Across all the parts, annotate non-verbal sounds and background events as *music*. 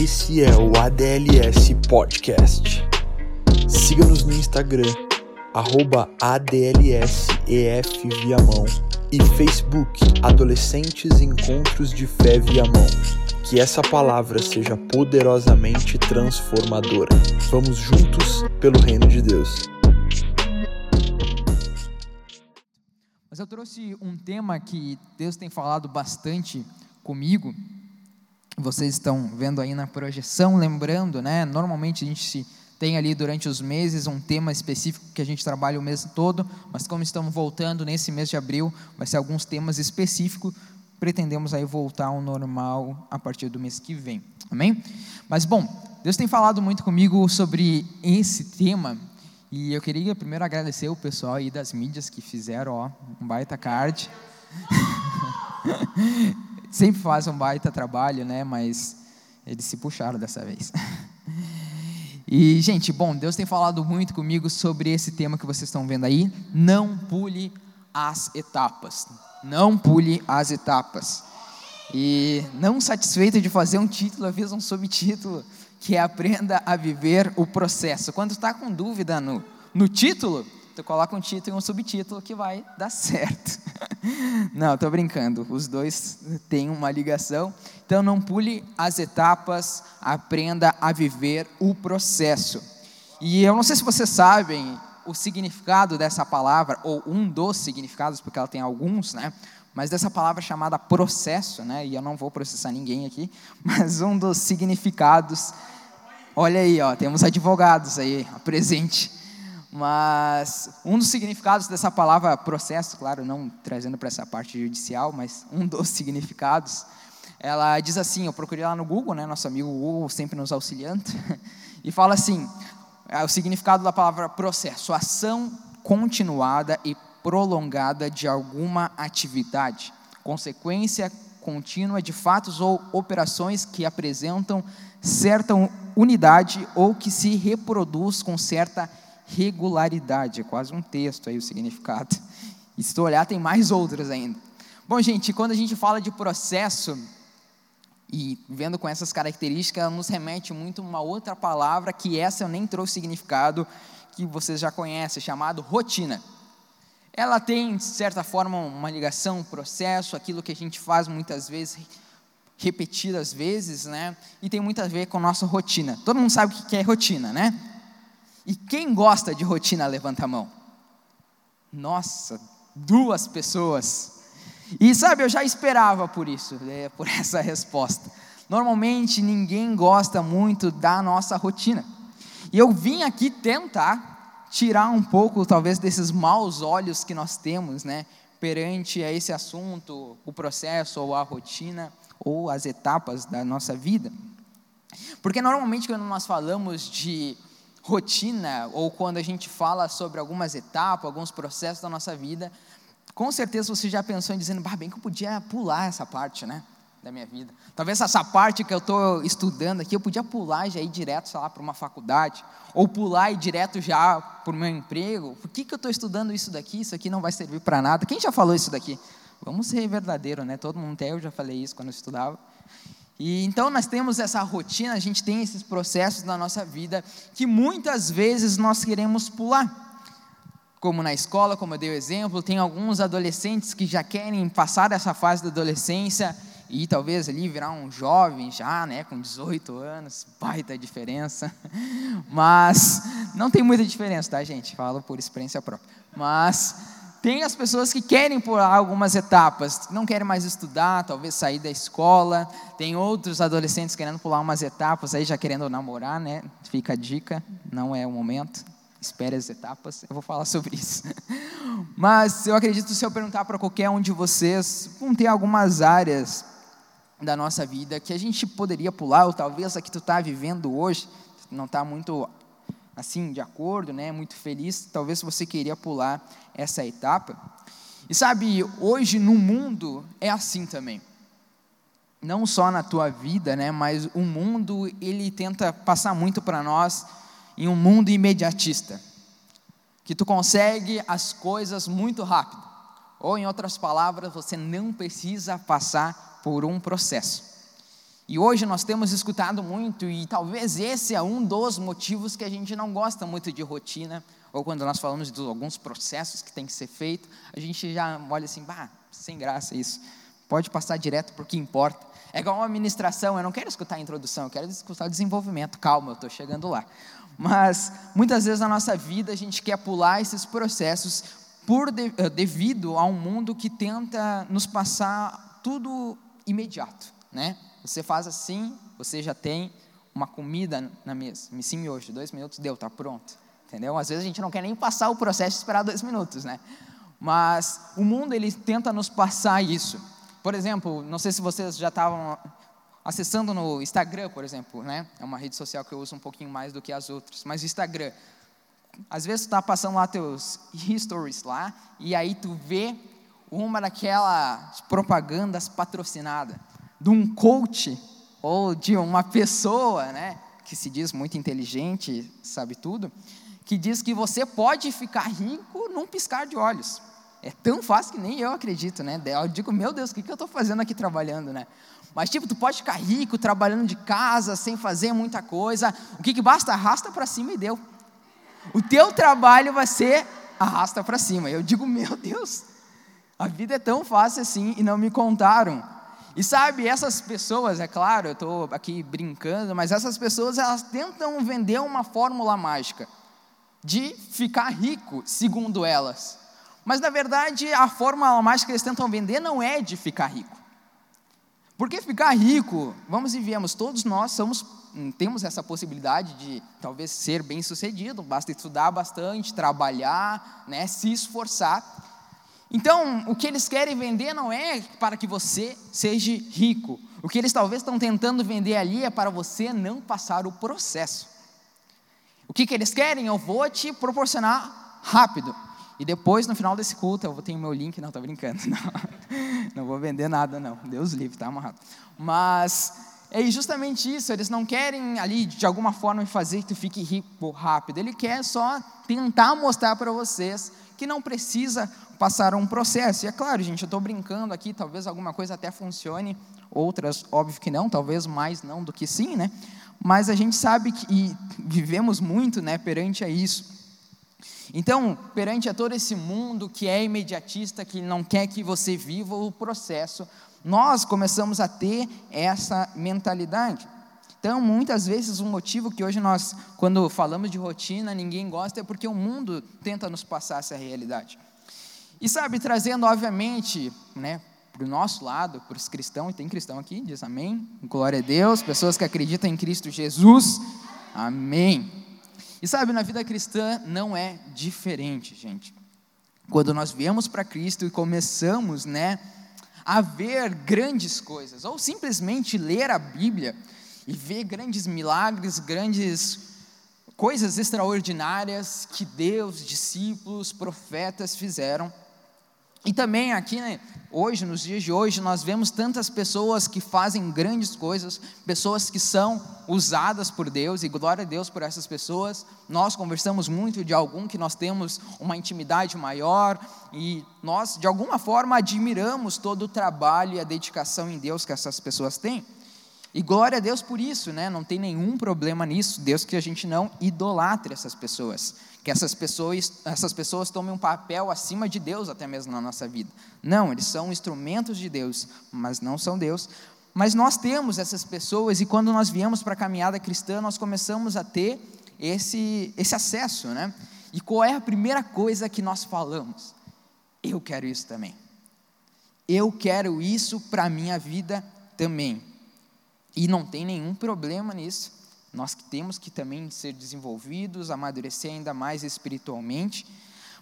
Esse é o ADLS Podcast. Siga-nos no Instagram, arroba ADLSEF Viamão e Facebook Adolescentes Encontros de Fé Viamão. Que essa palavra seja poderosamente transformadora. Vamos juntos pelo reino de Deus. Mas eu trouxe um tema que Deus tem falado bastante comigo. Vocês estão vendo aí na projeção, lembrando, né? Normalmente a gente tem ali durante os meses um tema específico que a gente trabalha o mês todo, mas como estamos voltando nesse mês de abril, vai ser alguns temas específicos. Pretendemos aí voltar ao normal a partir do mês que vem. Amém? Mas bom, Deus tem falado muito comigo sobre esse tema e eu queria primeiro agradecer o pessoal aí das mídias que fizeram, ó, um baita card. *laughs* Sempre fazem um baita trabalho, né? Mas eles se puxaram dessa vez. *laughs* E, gente, bom, Deus tem falado muito comigo sobre esse tema que vocês estão vendo aí. Não pule as etapas. Não pule as etapas. E não satisfeito de fazer um título, fiz um subtítulo que é Aprenda a Viver o Processo. Quando está com dúvida no, no título, tu coloca um título e um subtítulo que vai dar certo. *laughs* Não, estou brincando, os dois têm uma ligação. Então não pule as etapas, aprenda a viver o processo. E eu não sei se vocês sabem o significado dessa palavra, ou um dos significados, porque ela tem alguns, né? Mas dessa palavra chamada processo, né? E eu não vou processar ninguém aqui, *laughs* mas um dos significados. Olha aí, ó, temos advogados aí, presente. Mas um dos significados dessa palavra processo, claro, não trazendo para essa parte judicial, mas um dos *laughs* significados, ela diz assim, eu procurei lá no Google, né, nosso amigo Google sempre nos auxiliando, *laughs* e fala assim, é o significado da palavra processo, ação continuada e prolongada de alguma atividade, consequência contínua de fatos ou operações que apresentam certa unidade ou que se reproduz com certa regularidade. É quase um texto aí o significado. E se tu olhar, tem mais outros ainda. Bom, gente, quando a gente fala de processo, e vendo com essas características, ela nos remete muito a uma outra palavra que essa eu nem trouxe significado, que vocês já conhecem, chamado rotina. Ela tem, de certa forma, uma ligação, um processo, aquilo que a gente faz muitas vezes, repetidas vezes, né? E tem muito a ver com a nossa rotina. Todo mundo sabe o que é rotina, né? E quem gosta de rotina, levanta a mão. Nossa, duas pessoas. E sabe, eu já esperava por isso, né, *laughs* por essa resposta. Normalmente ninguém gosta muito da nossa rotina. E eu vim aqui tentar tirar um pouco, talvez, desses maus olhos que nós temos, né, perante a esse assunto, o processo ou a rotina ou as etapas da nossa vida. Porque normalmente quando nós falamos de rotina, ou quando a gente fala sobre algumas etapas, alguns processos da nossa vida, com certeza você já pensou em dizendo, bem que eu podia pular essa parte, né? Da minha vida. Talvez essa parte que eu estou estudando aqui, eu podia pular e já ir direto, sei lá, para uma faculdade, ou pular e ir direto já para o meu emprego. Por que, que eu estou estudando isso daqui? Isso aqui não vai servir para nada. Quem já falou isso daqui? Vamos ser verdadeiro, né? Todo mundo tem, eu já falei isso quando eu estudava. E então nós temos essa rotina, a gente tem esses processos na nossa vida que muitas vezes nós queremos pular. Como na escola, como eu dei o exemplo, tem alguns adolescentes que já querem passar essa fase da adolescência e talvez ali virar um jovem já, né, com 18 anos, baita diferença. *laughs* Mas não tem muita diferença, tá, gente? Falo por experiência própria. Mas tem as pessoas que querem pular algumas etapas, não querem mais estudar, talvez sair da escola. Tem outros adolescentes querendo pular umas etapas, aí já querendo namorar, né? Fica a dica, não é o momento. Espere as etapas, eu vou falar sobre isso. *laughs* Mas eu acredito se eu perguntar para qualquer um de vocês, vão ter algumas áreas da nossa vida que a gente poderia pular, ou talvez a que tu está vivendo hoje, não está muito assim, de acordo, né, muito feliz, talvez você queria pular essa etapa. E sabe, hoje no mundo é assim também. Não só na tua vida, né, mas o mundo ele tenta passar muito para nós em um mundo imediatista. Que tu consegue as coisas muito rápido. Ou em outras palavras, você não precisa passar por um processo. E hoje nós temos escutado muito, e talvez esse é um dos motivos que a gente não gosta muito de rotina, ou quando nós falamos de alguns processos que tem que ser feito, a gente já olha assim, bah, sem graça isso. Pode passar direto porque importa. É igual uma administração, eu não quero escutar a introdução, eu quero escutar o desenvolvimento. Calma, eu estou chegando lá. Mas muitas vezes na nossa vida a gente quer pular esses processos por de, eh, devido a um mundo que tenta nos passar tudo imediato, né? Você faz assim, você já tem uma comida na mesa. Me sim hoje, dois minutos, deu, tá pronto. Entendeu? Às vezes a gente não quer nem passar o processo e esperar dois minutos, né? Mas o mundo ele tenta nos passar isso. Por exemplo, não sei se vocês já estavam acessando no Instagram, por exemplo, né? É uma rede social que eu uso um pouquinho mais do que as outras. Mas o Instagram, às vezes tu está passando lá teus stories lá e aí tu vê uma daquelas propagandas patrocinadas de um coach ou de uma pessoa, né, que se diz muito inteligente, sabe tudo, que diz que você pode ficar rico num piscar de olhos. É tão fácil que nem eu acredito, né? Eu digo, meu Deus, o que eu estou fazendo aqui trabalhando, né? Mas, tipo, tu pode ficar rico trabalhando de casa, sem fazer muita coisa. O que, que basta? Arrasta para cima e deu. O teu trabalho vai ser arrasta para cima. Eu digo, meu Deus, a vida é tão fácil assim e não me contaram. E sabe, essas pessoas, é claro, eu estou aqui brincando, mas essas pessoas elas tentam vender uma fórmula mágica de ficar rico, segundo elas. Mas na verdade, a fórmula mágica que eles tentam vender não é de ficar rico. Porque ficar rico, vamos e viemos, todos nós somos, temos essa possibilidade de talvez ser bem sucedido, basta estudar bastante, trabalhar, né, se esforçar. Então, o que eles querem vender não é para que você seja rico. O que eles talvez estão tentando vender ali é para você não passar o processo. O que, que eles querem? Eu vou te proporcionar rápido. E depois, no final desse culto, eu vou ter o meu link. Não, estou brincando. *laughs* Não, não vou vender nada, não. Deus livre, tá amarrado. Mas é justamente isso. Eles não querem ali, de alguma forma, fazer que tu fique rico rápido. Ele quer só tentar mostrar para vocês que não precisa passar um processo. E é claro, gente, eu estou brincando aqui, talvez alguma coisa até funcione, outras, óbvio que não, talvez mais não do que sim, né? Mas a gente sabe que e vivemos muito, né, perante a isso. Então, perante a todo esse mundo que é imediatista, que não quer que você viva o processo, nós começamos a ter essa mentalidade. Então, muitas vezes, um motivo que hoje nós, quando falamos de rotina, ninguém gosta, é porque o mundo tenta nos passar essa realidade. E sabe, trazendo, obviamente, né, para o nosso lado, para os cristãos, e tem cristão aqui, diz amém, glória a Deus, pessoas que acreditam em Cristo Jesus, amém. E sabe, na vida cristã não é diferente, gente. Quando nós viemos para Cristo e começamos, né, a ver grandes coisas, ou simplesmente ler a Bíblia e ver grandes milagres, grandes coisas extraordinárias que Deus, discípulos, profetas fizeram, e também aqui, né, hoje, nos dias de hoje, nós vemos tantas pessoas que fazem grandes coisas, pessoas que são usadas por Deus, e glória a Deus por essas pessoas. Nós conversamos muito de algum que nós temos uma intimidade maior, e nós, de alguma forma, admiramos todo o trabalho e a dedicação em Deus que essas pessoas têm. E glória a Deus por isso, né? Não tem nenhum problema nisso. Deus que a gente não idolatre essas pessoas, que essas pessoas, essas pessoas tomem um papel acima de Deus até mesmo na nossa vida. Não, eles são instrumentos de Deus, mas não são Deus. Mas nós temos essas pessoas e quando nós viemos para a caminhada cristã, nós começamos a ter esse esse acesso, né? E qual é a primeira coisa que nós falamos? Eu quero isso também. Eu quero isso para a minha vida também. E não tem nenhum problema nisso. Nós temos que também ser desenvolvidos, amadurecer ainda mais espiritualmente.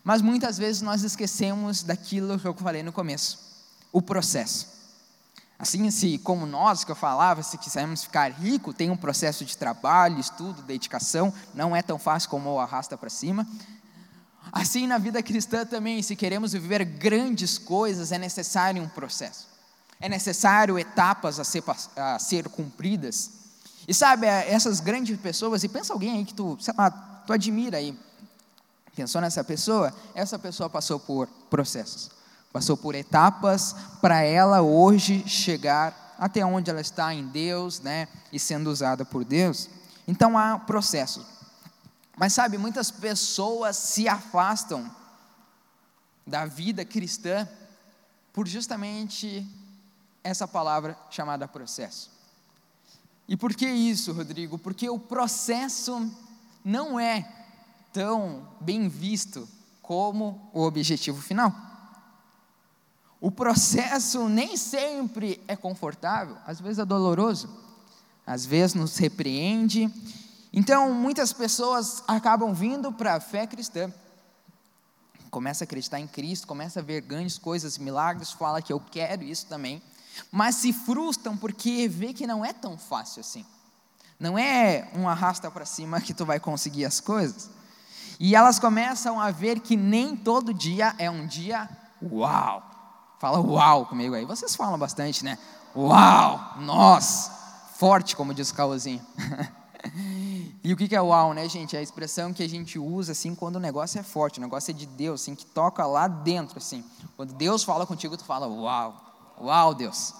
Mas muitas vezes nós esquecemos daquilo que eu falei no começo, o processo. Assim, se como nós que eu falava, se quisermos ficar rico, tem um processo de trabalho, estudo, dedicação, não é tão fácil como o arrasta para cima. Assim, na vida cristã também, se queremos viver grandes coisas, é necessário um processo. É necessário etapas a ser, a ser cumpridas. E sabe, é, essas grandes pessoas, e pensa alguém aí que tu, sei lá, tu admira aí. Pensou nessa pessoa? Essa pessoa passou por processos, passou por etapas para ela hoje chegar até onde ela está em Deus, né, e sendo usada por Deus. Então há processo. Mas sabe, muitas pessoas se afastam da vida cristã por justamente essa palavra chamada processo. E por que isso, Rodrigo? Porque o processo não é tão bem visto como o objetivo final. O processo nem sempre é confortável, às vezes é doloroso, às vezes nos repreende. Então, muitas pessoas acabam vindo para a fé cristã, começa a acreditar em Cristo, começa a ver grandes coisas, milagres, fala que eu quero isso também, mas se frustram porque vê que não é tão fácil assim. Não é um arrasta para cima que tu vai conseguir as coisas. E elas começam a ver que nem todo dia é um dia uau. Fala uau comigo aí. Vocês falam bastante, né? Uau! Nós! Forte, como diz o Cauzinho. *laughs* e o que é uau, né, gente? É a expressão que a gente usa assim quando o negócio é forte, o negócio é de Deus, assim, que toca lá dentro, assim. Quando Deus fala contigo, tu fala uau. Uau, Deus.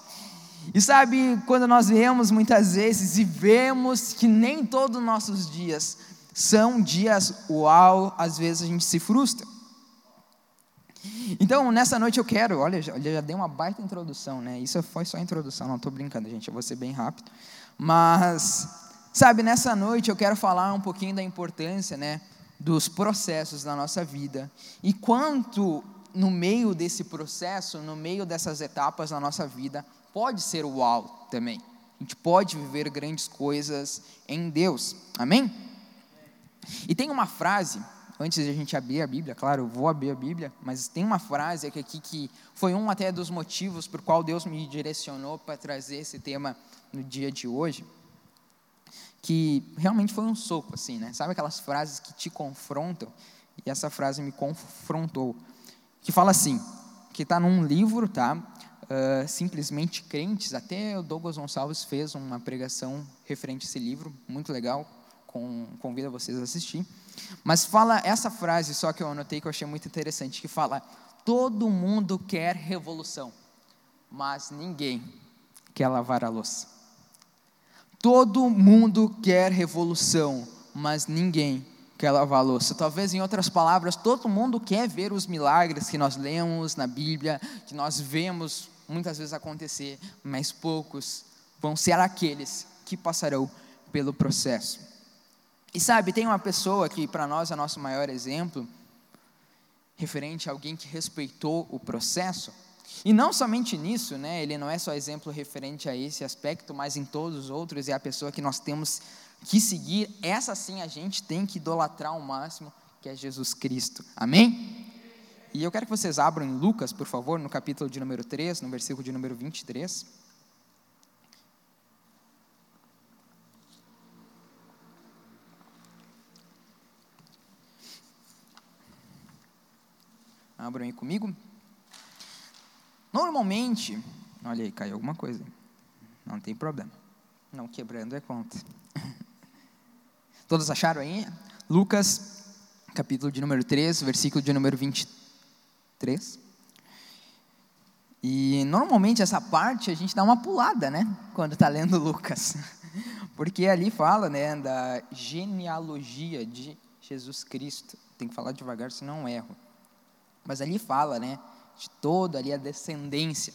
E sabe, quando nós vemos muitas vezes e vemos que nem todos os nossos dias são dias uau, às vezes a gente se frustra. Então, nessa noite eu quero, olha, já, já dei uma baita introdução, né? Isso foi só a introdução, não estou brincando, gente, eu vou ser bem rápido. Mas, sabe, nessa noite eu quero falar um pouquinho da importância, né, dos processos da nossa vida e quanto no meio desse processo, no meio dessas etapas da nossa vida, pode ser uau também. A gente pode viver grandes coisas em Deus. Amém? E tem uma frase, antes de a gente abrir a Bíblia, claro, eu vou abrir a Bíblia, mas tem uma frase aqui que foi um até dos motivos por qual Deus me direcionou para trazer esse tema no dia de hoje, que realmente foi um soco, assim, né? Sabe aquelas frases que te confrontam? E essa frase me confrontou, que fala assim, que está num livro, tá? Uh, simplesmente crentes, até o Douglas Gonçalves fez uma pregação referente a esse livro, muito legal, com, convido vocês a assistir. Mas fala essa frase só que eu anotei que eu achei muito interessante, que fala: todo mundo quer revolução, mas ninguém quer lavar a louça. Todo mundo quer revolução, mas ninguém quer lavar a louça. Talvez em outras palavras, todo mundo quer ver os milagres que nós lemos na Bíblia, que nós vemos muitas vezes acontecer, mas poucos vão ser aqueles que passarão pelo processo. E sabe, tem uma pessoa que para nós é nosso maior exemplo, referente a alguém que respeitou o processo. E não somente nisso, né? Ele não é só exemplo referente a esse aspecto, mas em todos os outros, é a pessoa que nós temos que seguir. Essa sim a gente tem que idolatrar ao máximo, que é Jesus Cristo. Amém? E eu quero que vocês abram em Lucas, por favor, no capítulo de número 3, no versículo de número 23. Abram aí comigo. Normalmente, olha aí, caiu alguma coisa. Não tem problema. Não quebrando é conta. *laughs* Todos acharam aí? Lucas, capítulo de número 3, versículo de número 23. E normalmente essa parte a gente dá uma pulada, né? Quando está lendo *laughs* Lucas. Porque ali fala, né, da genealogia de Jesus Cristo. Tem que falar devagar, senão erro. Mas ali fala, né, de toda ali a descendência.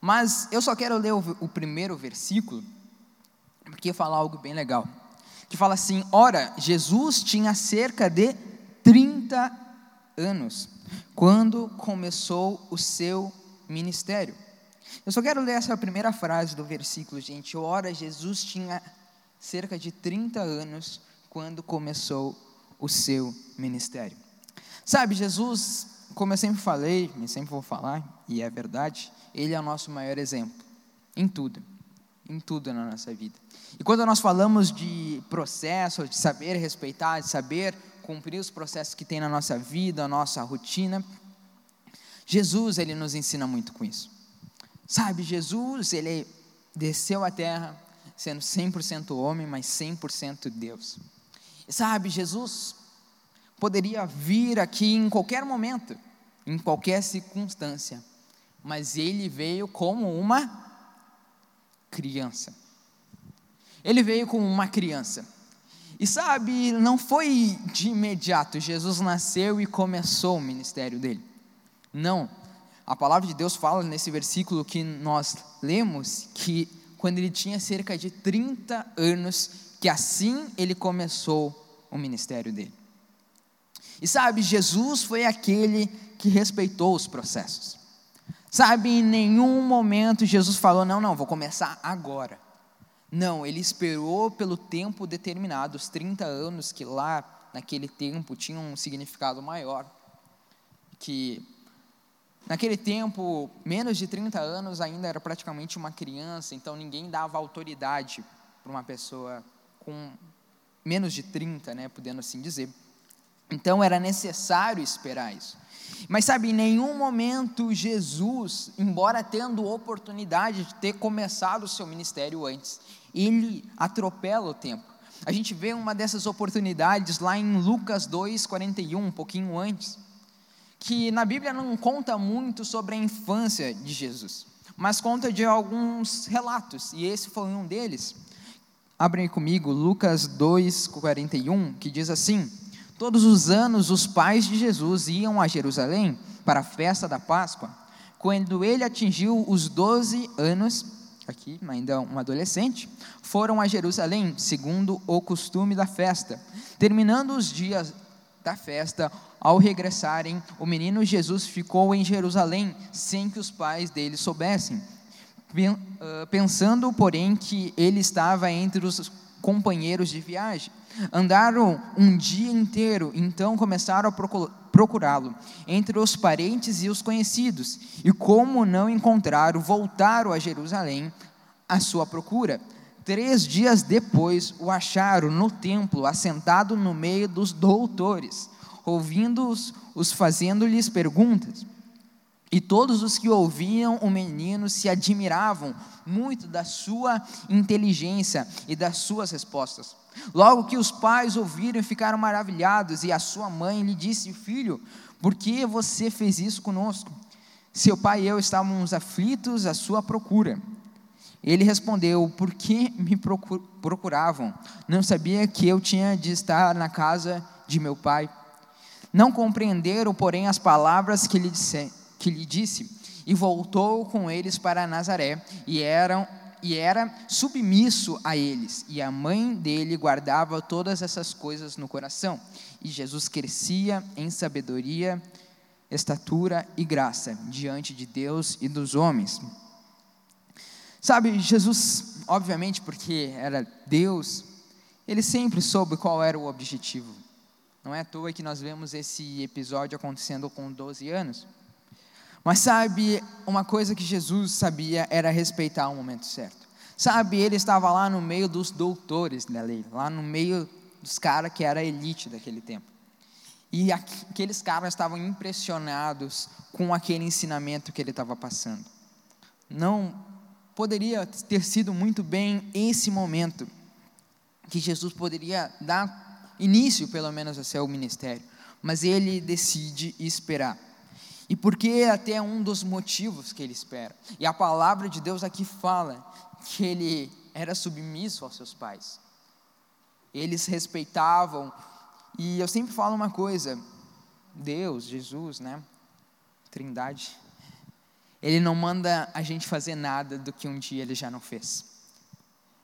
Mas eu só quero ler o, o primeiro versículo, porque fala algo bem legal. Que fala assim: Ora, Jesus tinha cerca de 30 anos quando começou o seu ministério. Eu só quero ler essa primeira frase do versículo, gente. Ora, Jesus tinha cerca de 30 anos quando começou o seu ministério. Sabe, Jesus, como eu sempre falei, e sempre vou falar, e é verdade, ele é o nosso maior exemplo, em tudo, em tudo na nossa vida. E quando nós falamos de processo, de saber respeitar, de saber cumprir os processos que tem na nossa vida, a nossa rotina, Jesus, ele nos ensina muito com isso. Sabe, Jesus, ele desceu à terra sendo 100% homem, mas 100% Deus. Sabe, Jesus poderia vir aqui em qualquer momento, em qualquer circunstância, mas ele veio como uma criança. Ele veio como uma criança. E sabe, não foi de imediato, Jesus nasceu e começou o ministério dele. Não. A palavra de Deus fala nesse versículo que nós lemos que quando ele tinha cerca de 30 anos, que assim ele começou o ministério dele. E sabe, Jesus foi aquele que respeitou os processos. Sabe, em nenhum momento Jesus falou: não, não, vou começar agora. Não, ele esperou pelo tempo determinado, os 30 anos que lá, naquele tempo, tinham um significado maior. Que naquele tempo, menos de 30 anos ainda era praticamente uma criança, então ninguém dava autoridade para uma pessoa com menos de 30, né, podendo assim dizer. Então era necessário esperar isso. Mas sabe, em nenhum momento Jesus, embora tendo oportunidade de ter começado o seu ministério antes, ele atropela o tempo. A gente vê uma dessas oportunidades lá em Lucas 2:41, um pouquinho antes, que na Bíblia não conta muito sobre a infância de Jesus, mas conta de alguns relatos, e esse foi um deles. Abrem comigo Lucas 2:41, que diz assim: Todos os anos os pais de Jesus iam a Jerusalém para a festa da Páscoa. Quando ele atingiu os 12 anos, aqui ainda um adolescente, foram a Jerusalém, segundo o costume da festa. Terminando os dias da festa, ao regressarem, o menino Jesus ficou em Jerusalém sem que os pais dele soubessem. Ah, pensando, porém, que ele estava entre os companheiros de viagem. Andaram um dia inteiro, então começaram a procurá-lo entre os parentes e os conhecidos, e como não encontraram, voltaram a Jerusalém à sua procura. Três dias depois o acharam no templo, assentado no meio dos doutores, ouvindo-os, os fazendo-lhes perguntas. E todos os que ouviam o menino se admiravam muito da sua inteligência e das suas respostas. Logo que os pais ouviram, ficaram maravilhados, e a sua mãe lhe disse: Filho, por que você fez isso conosco? Seu pai e eu estávamos aflitos à sua procura. Ele respondeu: Por que me procuravam? Não sabia que eu tinha de estar na casa de meu pai. Não compreenderam, porém, as palavras que lhe disse que lhe disse, e voltou com eles para Nazaré, e eram e era submisso a eles, e a mãe dele guardava todas essas coisas no coração. E Jesus crescia em sabedoria, estatura e graça diante de Deus e dos homens. Sabe, Jesus, obviamente, porque era Deus, ele sempre soube qual era o objetivo. Não é à toa que nós vemos esse episódio acontecendo com 12 anos. Mas sabe, uma coisa que Jesus sabia era respeitar o momento certo. Sabe, ele estava lá no meio dos doutores da lei, lá no meio dos caras que era a elite daquele tempo. E aqueles caras estavam impressionados com aquele ensinamento que ele estava passando. Não poderia ter sido muito bem esse momento que Jesus poderia dar início, pelo menos, a seu ministério, mas ele decide esperar. E porque até um dos motivos que ele espera. E a palavra de Deus aqui fala que ele era submisso aos seus pais. Eles respeitavam. E eu sempre falo uma coisa: Deus, Jesus, né? Trindade. Ele não manda a gente fazer nada do que um dia ele já não fez.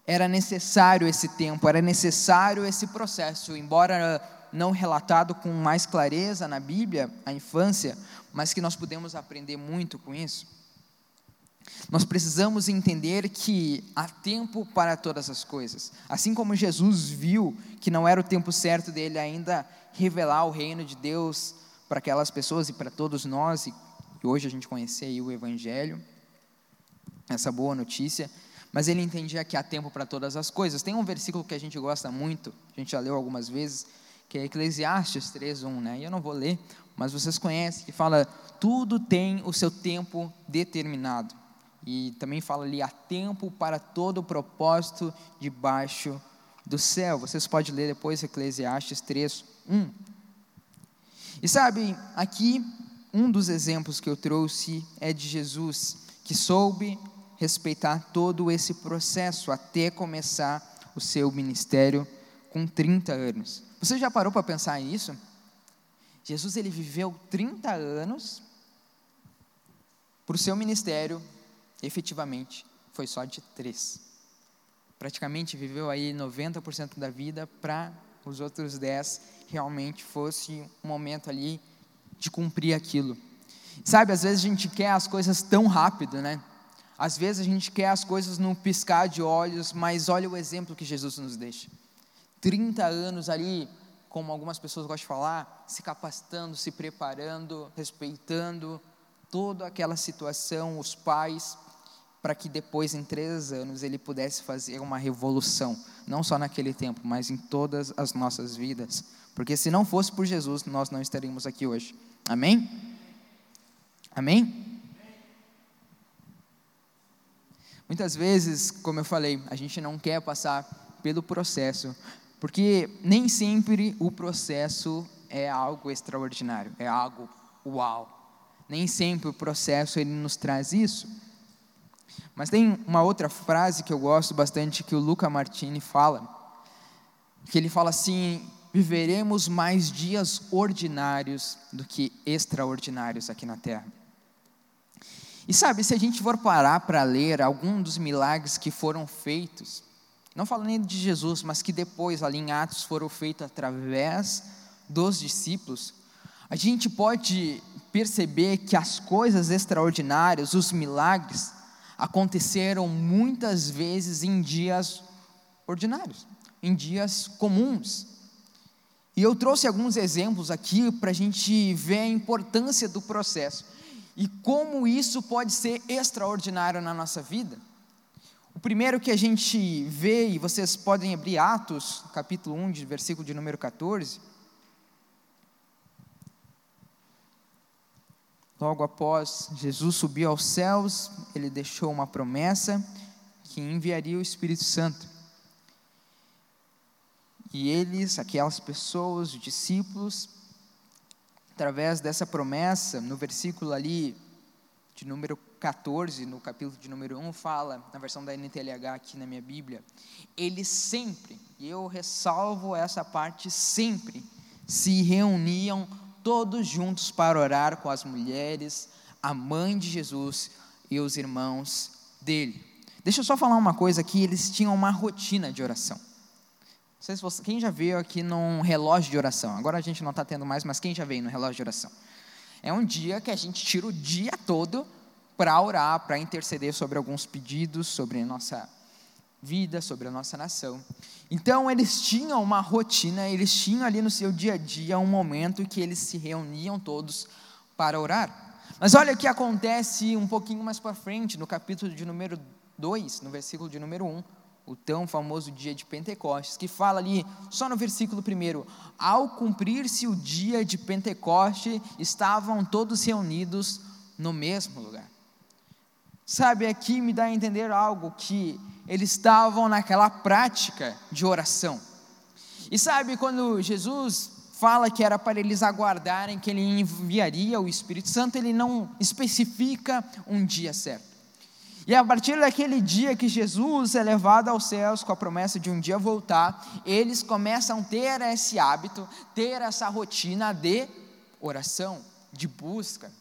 Era necessário esse tempo, era necessário esse processo, embora não relatado com mais clareza na Bíblia, a infância, mas que nós podemos aprender muito com isso. Nós precisamos entender que há tempo para todas as coisas. Assim como Jesus viu que não era o tempo certo dele ainda revelar o reino de Deus para aquelas pessoas e para todos nós, e hoje a gente conhecer aí o Evangelho, essa boa notícia, mas ele entendia que há tempo para todas as coisas. Tem um versículo que a gente gosta muito, a gente já leu algumas vezes, que é Eclesiastes 3:1, né? Eu não vou ler, mas vocês conhecem que fala tudo tem o seu tempo determinado. E também fala ali há tempo para todo o propósito debaixo do céu. Vocês podem ler depois Eclesiastes 3:1. E sabe, aqui um dos exemplos que eu trouxe é de Jesus, que soube respeitar todo esse processo até começar o seu ministério com 30 anos. Você já parou para pensar nisso? Jesus ele viveu 30 anos para o seu ministério, efetivamente, foi só de três. Praticamente viveu aí 90% da vida para os outros 10 realmente fosse um momento ali de cumprir aquilo. Sabe, às vezes a gente quer as coisas tão rápido, né? Às vezes a gente quer as coisas num piscar de olhos, mas olha o exemplo que Jesus nos deixa. 30 anos ali, como algumas pessoas gostam de falar, se capacitando, se preparando, respeitando toda aquela situação, os pais, para que depois, em três anos, ele pudesse fazer uma revolução, não só naquele tempo, mas em todas as nossas vidas. Porque se não fosse por Jesus, nós não estaríamos aqui hoje. Amém? Amém? Muitas vezes, como eu falei, a gente não quer passar pelo processo, porque nem sempre o processo é algo extraordinário, é algo uau. Nem sempre o processo ele nos traz isso. Mas tem uma outra frase que eu gosto bastante que o Luca Martini fala, que ele fala assim: viveremos mais dias ordinários do que extraordinários aqui na terra. E sabe, se a gente for parar para ler algum dos milagres que foram feitos, não falando nem de Jesus, mas que depois ali em Atos foram feitos através dos discípulos, a gente pode perceber que as coisas extraordinárias, os milagres, aconteceram muitas vezes em dias ordinários, em dias comuns. E eu trouxe alguns exemplos aqui para a gente ver a importância do processo e como isso pode ser extraordinário na nossa vida. Primeiro que a gente vê, e vocês podem abrir Atos, capítulo 1, de versículo de número 14. Logo após Jesus subir aos céus, ele deixou uma promessa que enviaria o Espírito Santo. E eles, aquelas pessoas, os discípulos, através dessa promessa, no versículo ali de número 14, no capítulo de número 1, fala, na versão da NTLH aqui na minha Bíblia, eles sempre, e eu ressalvo essa parte, sempre se reuniam todos juntos para orar com as mulheres, a mãe de Jesus e os irmãos dele. Deixa eu só falar uma coisa aqui, eles tinham uma rotina de oração sei se você, quem já veio aqui num relógio de oração? Agora a gente não está tendo mais, mas quem já veio no relógio de oração? É um dia que a gente tira o dia todo para orar, para interceder sobre alguns pedidos, sobre a nossa vida, sobre a nossa nação. Então eles tinham uma rotina, eles tinham ali no seu dia a dia um momento que eles se reuniam todos para orar. Mas olha o que acontece um pouquinho mais para frente, no capítulo de número 2, no versículo de número 1 o tão famoso dia de Pentecostes, que fala ali, só no versículo primeiro, ao cumprir-se o dia de Pentecoste, estavam todos reunidos no mesmo lugar. Sabe, aqui me dá a entender algo, que eles estavam naquela prática de oração. E sabe, quando Jesus fala que era para eles aguardarem que ele enviaria o Espírito Santo, ele não especifica um dia certo. E a partir daquele dia que Jesus é levado aos céus com a promessa de um dia voltar, eles começam a ter esse hábito, ter essa rotina de oração, de busca.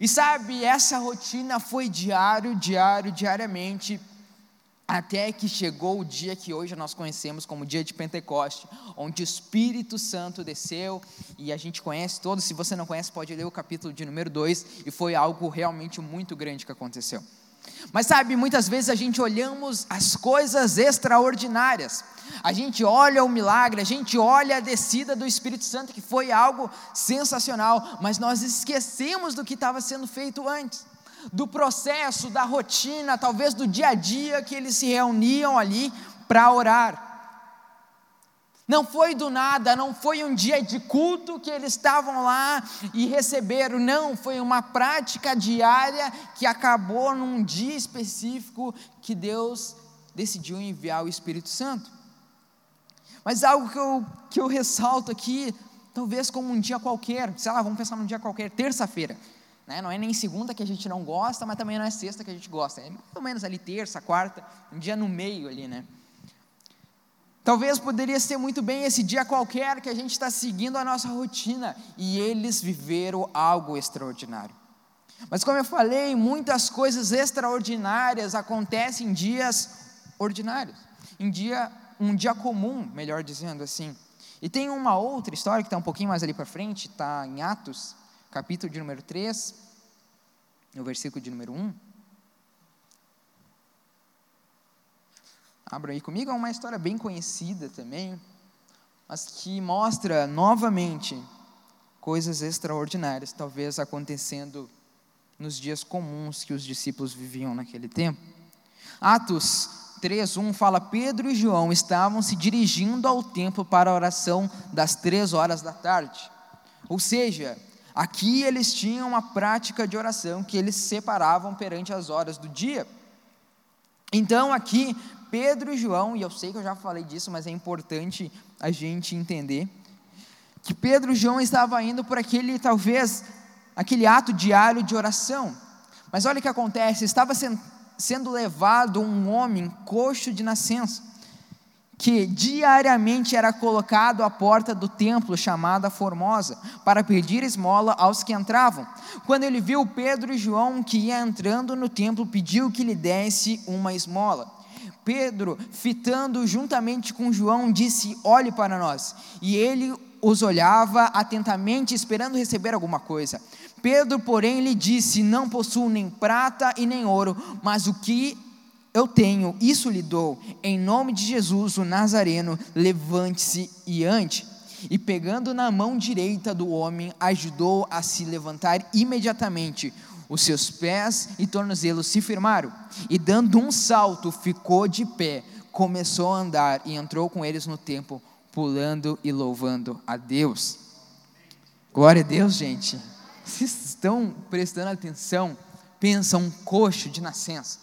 E sabe, essa rotina foi diário, diário, diariamente, até que chegou o dia que hoje nós conhecemos como dia de Pentecoste, onde o Espírito Santo desceu, e a gente conhece todos, se você não conhece, pode ler o capítulo de número 2, e foi algo realmente muito grande que aconteceu. Mas sabe, muitas vezes a gente olhamos as coisas extraordinárias, a gente olha o milagre, a gente olha a descida do Espírito Santo, que foi algo sensacional, mas nós esquecemos do que estava sendo feito antes, do processo, da rotina, talvez do dia a dia que eles se reuniam ali para orar. Não foi do nada, não foi um dia de culto que eles estavam lá e receberam, não, foi uma prática diária que acabou num dia específico que Deus decidiu enviar o Espírito Santo. Mas algo que eu, que eu ressalto aqui, talvez como um dia qualquer, sei lá, vamos pensar num dia qualquer, terça-feira. Né? Não é nem segunda que a gente não gosta, mas também não é sexta que a gente gosta. É mais ou menos ali terça, quarta, um dia no meio ali, né? Talvez poderia ser muito bem esse dia qualquer que a gente está seguindo a nossa rotina e eles viveram algo extraordinário. Mas como eu falei, muitas coisas extraordinárias acontecem em dias ordinários, em dia, um dia comum, melhor dizendo assim. E tem uma outra história que está um pouquinho mais ali para frente, está em Atos, capítulo de número 3, no versículo de número 1. Abra aí comigo, é uma história bem conhecida também, mas que mostra novamente coisas extraordinárias, talvez acontecendo nos dias comuns que os discípulos viviam naquele tempo. Atos 3:1 fala: Pedro e João estavam se dirigindo ao templo para a oração das três horas da tarde. Ou seja, aqui eles tinham uma prática de oração que eles separavam perante as horas do dia. Então aqui Pedro e João, e eu sei que eu já falei disso, mas é importante a gente entender, que Pedro e João estavam indo por aquele, talvez, aquele ato diário de oração. Mas olha o que acontece: estava sendo levado um homem coxo de nascença, que diariamente era colocado à porta do templo chamada Formosa, para pedir esmola aos que entravam. Quando ele viu Pedro e João que ia entrando no templo, pediu que lhe desse uma esmola. Pedro, fitando juntamente com João, disse: Olhe para nós. E ele os olhava atentamente, esperando receber alguma coisa. Pedro, porém, lhe disse: Não possuo nem prata e nem ouro, mas o que eu tenho, isso lhe dou. Em nome de Jesus, o Nazareno, levante-se e ande. E pegando na mão direita do homem, ajudou a se levantar imediatamente os seus pés e tornozelos se firmaram, e dando um salto, ficou de pé, começou a andar e entrou com eles no templo, pulando e louvando a Deus. Glória a Deus, gente. Vocês estão prestando atenção? Pensa um coxo de nascença.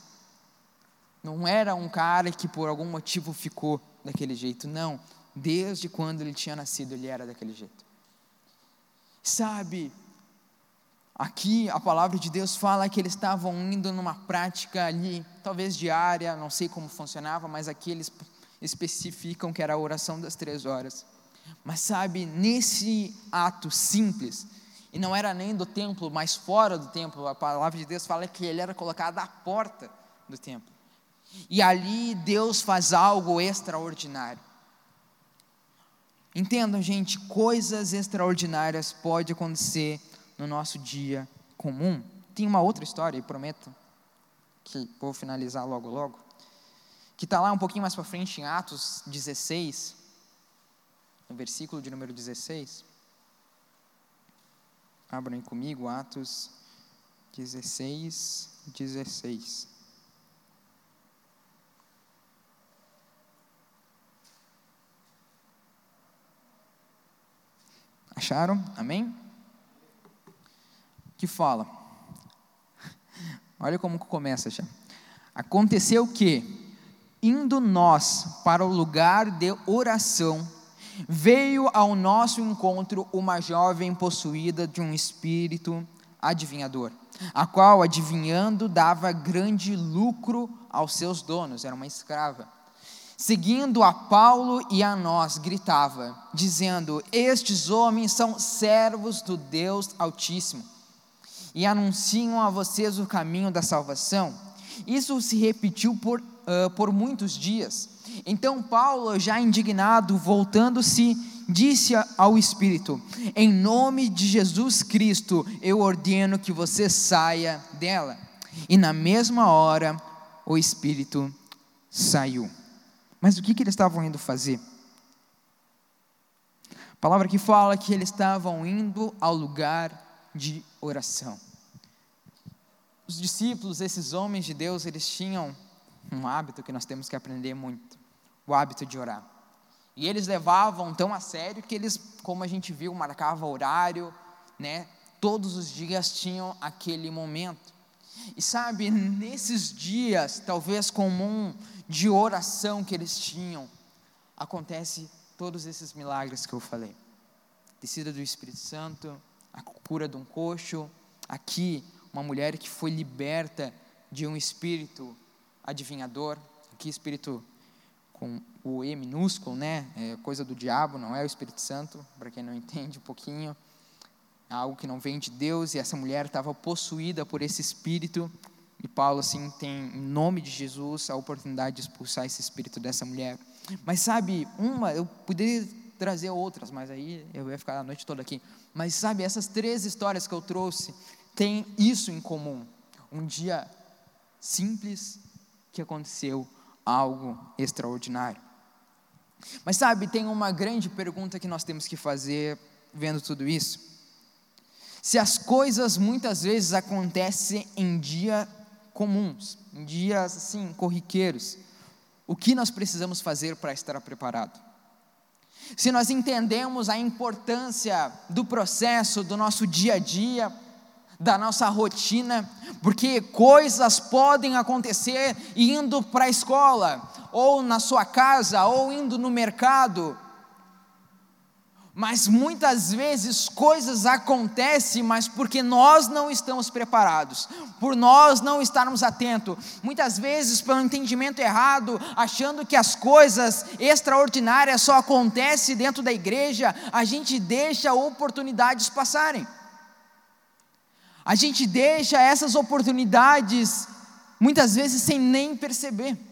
Não era um cara que por algum motivo ficou daquele jeito, não. Desde quando ele tinha nascido, ele era daquele jeito. Sabe, Aqui a palavra de Deus fala que eles estavam indo numa prática ali, talvez diária, não sei como funcionava, mas aqui eles especificam que era a oração das três horas. Mas sabe, nesse ato simples, e não era nem do templo, mas fora do templo, a palavra de Deus fala que ele era colocado à porta do templo. E ali Deus faz algo extraordinário. Entendam, gente, coisas extraordinárias podem acontecer no nosso dia comum. Tem uma outra história, e prometo que vou finalizar logo, logo, que está lá um pouquinho mais para frente em Atos 16, no versículo de número 16. Abram comigo, Atos 16, 16. Acharam? Amém? Que fala. Olha como começa já. Aconteceu que, indo nós para o lugar de oração, veio ao nosso encontro uma jovem possuída de um espírito adivinhador, a qual, adivinhando, dava grande lucro aos seus donos, era uma escrava. Seguindo a Paulo e a nós, gritava, dizendo: Estes homens são servos do Deus Altíssimo e anunciam a vocês o caminho da salvação. Isso se repetiu por, uh, por muitos dias. Então Paulo, já indignado, voltando-se, disse ao Espírito: Em nome de Jesus Cristo, eu ordeno que você saia dela. E na mesma hora, o Espírito saiu. Mas o que, que eles estavam indo fazer? A palavra que fala que eles estavam indo ao lugar de oração. Os discípulos, esses homens de Deus, eles tinham um hábito que nós temos que aprender muito: o hábito de orar. E eles levavam tão a sério que eles, como a gente viu, marcavam horário, né? Todos os dias tinham aquele momento. E sabe, nesses dias, talvez comum de oração que eles tinham, acontece todos esses milagres que eu falei. Descida do Espírito Santo, a cura de um coxo, aqui uma mulher que foi liberta de um espírito adivinhador, aqui espírito com o E minúsculo, né? É coisa do diabo, não é o Espírito Santo, para quem não *laughs* entende um pouquinho. É algo que não vem de Deus, e essa mulher estava possuída por esse espírito, e Paulo, assim, tem, em nome de Jesus, a oportunidade de expulsar esse espírito dessa mulher. Mas sabe, uma, eu poderia trazer outras, mas aí eu ia ficar a noite toda aqui. Mas sabe, essas três histórias que eu trouxe têm isso em comum. Um dia simples que aconteceu algo extraordinário. Mas sabe, tem uma grande pergunta que nós temos que fazer vendo tudo isso. Se as coisas muitas vezes acontecem em dias comuns, em dias assim, corriqueiros, o que nós precisamos fazer para estar preparado? Se nós entendemos a importância do processo do nosso dia a dia, da nossa rotina, porque coisas podem acontecer indo para a escola, ou na sua casa, ou indo no mercado. Mas muitas vezes coisas acontecem, mas porque nós não estamos preparados, por nós não estarmos atentos, muitas vezes pelo entendimento errado, achando que as coisas extraordinárias só acontecem dentro da igreja, a gente deixa oportunidades passarem. A gente deixa essas oportunidades muitas vezes sem nem perceber.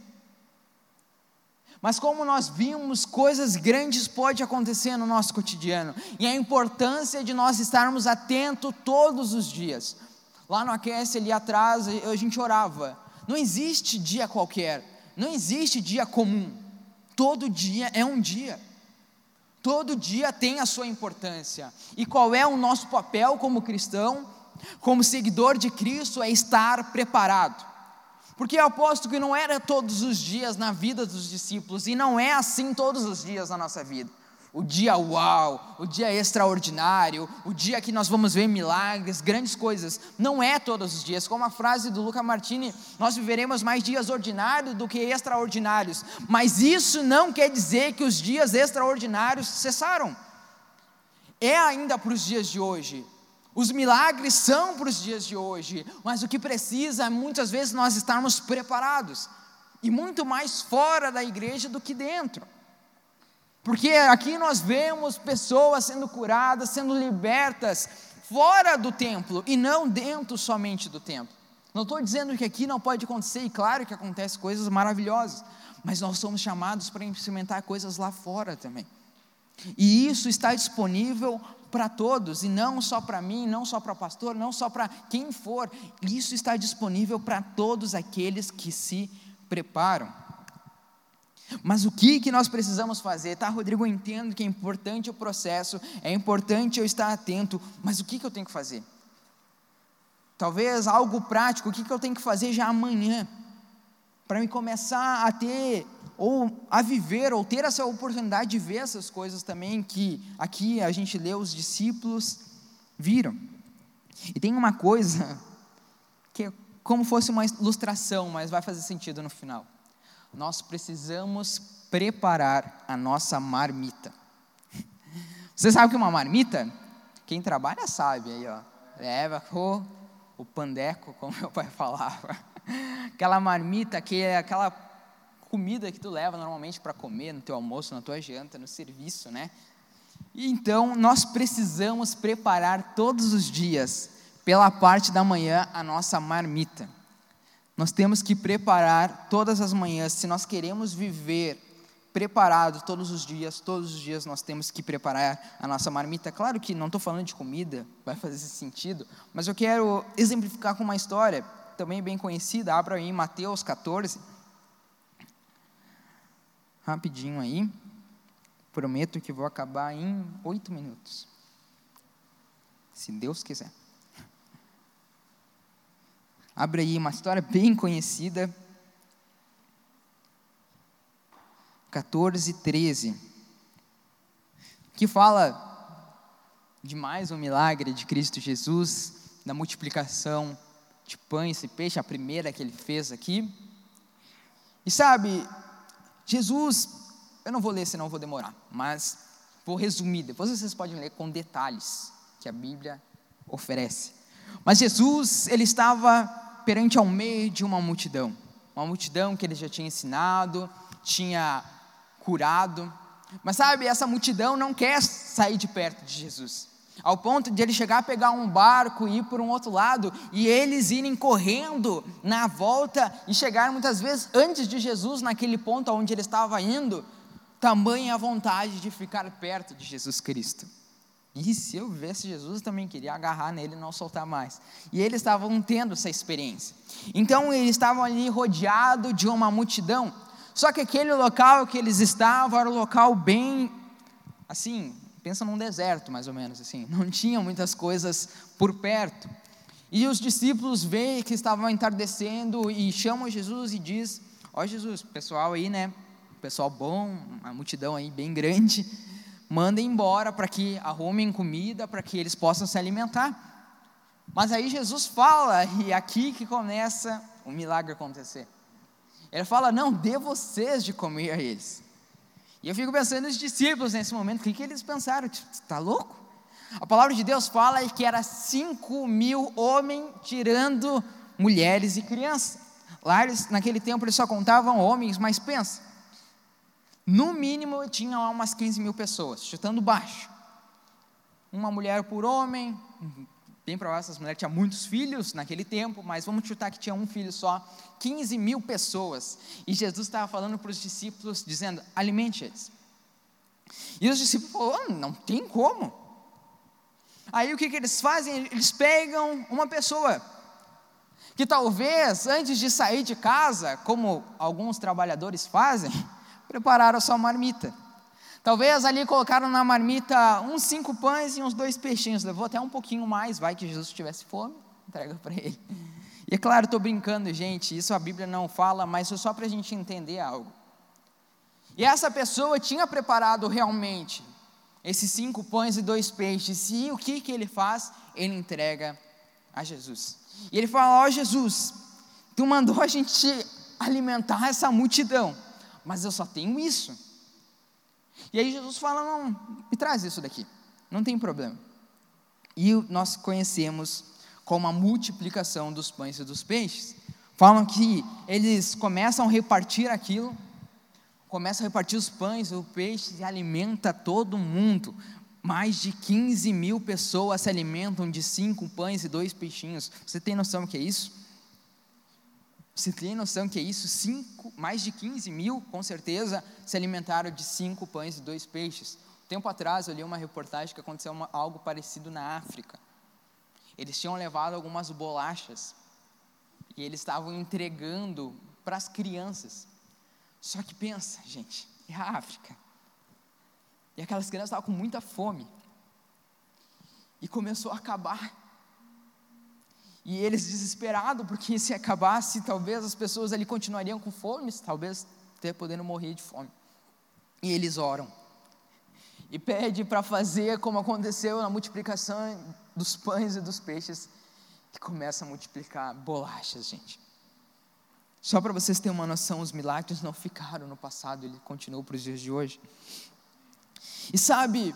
Mas como nós vimos, coisas grandes podem acontecer no nosso cotidiano. E a importância de nós estarmos atentos todos os dias. Lá no Aquece, ali atrás, a gente orava. Não existe dia qualquer. Não existe dia comum. Todo dia é um dia. Todo dia tem a sua importância. E qual é o nosso papel como cristão? como seguidor de Cristo, é estar preparado. Porque eu aposto que não era todos os dias na vida dos discípulos, e não é assim todos os dias na nossa vida. O dia uau, o dia extraordinário, o dia que nós vamos ver milagres, grandes coisas. Não é todos os dias. Como a frase do Luca Martini, nós viveremos mais dias ordinários do que extraordinários. Mas isso não quer dizer que os dias extraordinários cessaram. É ainda para os dias de hoje. Os milagres são para os dias de hoje, mas o que precisa é muitas vezes nós estarmos preparados, e muito mais fora da igreja do que dentro. Porque aqui nós vemos pessoas sendo curadas, sendo libertas fora do templo e não dentro somente do templo. Não estou dizendo que aqui não pode acontecer, e claro que acontecem coisas maravilhosas, mas nós somos chamados para experimentar coisas lá fora também. E isso está disponível para todos, e não só para mim, não só para o pastor, não só para quem for. Isso está disponível para todos aqueles que se preparam. Mas o que, que nós precisamos fazer? Tá, Rodrigo, eu entendo que é importante o processo, é importante eu estar atento, mas o que, que eu tenho que fazer? Talvez algo prático, o que, que eu tenho que fazer já amanhã? Para me começar a ter ou a viver, ou ter essa oportunidade de ver essas coisas também que aqui a gente lê os discípulos viram. E tem uma coisa *laughs* que é como fosse uma ilustração, mas vai fazer sentido no final. Nós precisamos preparar a nossa marmita. *laughs* Você sabe o que é uma marmita? Quem trabalha sabe aí, ó. Leva o, o pandeco, *laughs* como meu pai falava. Aquela marmita que é aquela comida que tu leva normalmente para comer no teu almoço, na tua janta, no serviço, né? E então nós precisamos preparar todos os dias, pela parte da manhã, a nossa marmita. Nós temos que preparar todas as manhãs, se nós queremos viver preparado todos os dias, todos os dias nós temos que preparar a nossa marmita. Claro que não estou falando de comida, vai fazer sentido, mas eu quero exemplificar com uma história também bem conhecida. Abra aí Mateus 14 rapidinho aí. Prometo que vou acabar em oito minutos. Se Deus quiser. *laughs* Abre aí uma história bem conhecida. 14, 13. Que fala de mais um milagre de Cristo Jesus, da multiplicação de pães e peixe, a primeira que ele fez aqui. E sabe, Jesus, eu não vou ler, senão vou demorar, mas vou resumir, depois vocês podem ler com detalhes que a Bíblia oferece. Mas Jesus, ele estava perante ao meio de uma multidão, uma multidão que ele já tinha ensinado, tinha curado. Mas sabe, essa multidão não quer sair de perto de Jesus. Ao ponto de ele chegar a pegar um barco e ir por um outro lado, e eles irem correndo na volta e chegar muitas vezes antes de Jesus naquele ponto onde ele estava indo, tamanha a vontade de ficar perto de Jesus Cristo. E se eu visse Jesus, eu também queria agarrar nele e não soltar mais. E eles estavam tendo essa experiência. Então eles estavam ali rodeados de uma multidão. Só que aquele local que eles estavam era um local bem, assim, pensa num deserto mais ou menos, assim. *laughs* Não tinha muitas coisas por perto. E os discípulos veem que estavam entardecendo e chamam Jesus e diz: Ó oh, Jesus, pessoal aí, né? Pessoal bom, uma multidão aí bem grande mandem embora para que arrumem comida, para que eles possam se alimentar. Mas aí Jesus fala, e aqui que começa o milagre acontecer. Ele fala: Não, dê vocês de comer a eles. E eu fico pensando nos discípulos nesse momento, o que, eles pensaram? Está louco? A palavra de Deus fala que era 5 mil homens tirando mulheres e crianças. Lá, eles, naquele tempo, eles só contavam homens, mas pensa, no mínimo, tinha umas 15 mil pessoas, chutando baixo. Uma mulher por homem, bem provável essas mulheres tinham muitos filhos naquele tempo, mas vamos chutar que tinha um filho só. 15 mil pessoas. E Jesus estava falando para os discípulos, dizendo: alimente eles. E os discípulos falaram: não tem como. Aí o que, que eles fazem? Eles pegam uma pessoa que talvez antes de sair de casa, como alguns trabalhadores fazem, prepararam a sua marmita. Talvez ali colocaram na marmita uns cinco pães e uns dois peixinhos. Levou até um pouquinho mais, vai que Jesus tivesse fome, entrega para ele. E é claro, estou brincando, gente, isso a Bíblia não fala, mas é só para a gente entender algo. E essa pessoa tinha preparado realmente esses cinco pães e dois peixes, e o que, que ele faz? Ele entrega a Jesus. E ele fala: Ó oh, Jesus, tu mandou a gente alimentar essa multidão mas eu só tenho isso. E aí Jesus fala: não, me traz isso daqui, não tem problema. E nós conhecemos como a multiplicação dos pães e dos peixes. Falam que eles começam a repartir aquilo, começam a repartir os pães o peixe e alimenta todo mundo. Mais de 15 mil pessoas se alimentam de cinco pães e dois peixinhos. Você tem noção do que é isso? Você tem noção que é isso? Cinco, mais de 15 mil, com certeza, se alimentaram de cinco pães e dois peixes. Tempo atrás eu li uma reportagem que aconteceu uma, algo parecido na África. Eles tinham levado algumas bolachas e eles estavam entregando para as crianças. Só que pensa, gente, é a África. E aquelas crianças estavam com muita fome. E começou a acabar e eles desesperados, porque *laughs* se acabasse, talvez as pessoas ali continuariam com fome, talvez até podendo morrer de fome. E eles oram. E pede para fazer como aconteceu na multiplicação dos pães e dos peixes, que começa a multiplicar bolachas, gente. Só para vocês terem uma noção, os milagres não ficaram no passado, ele continuou para os dias de hoje. E sabe,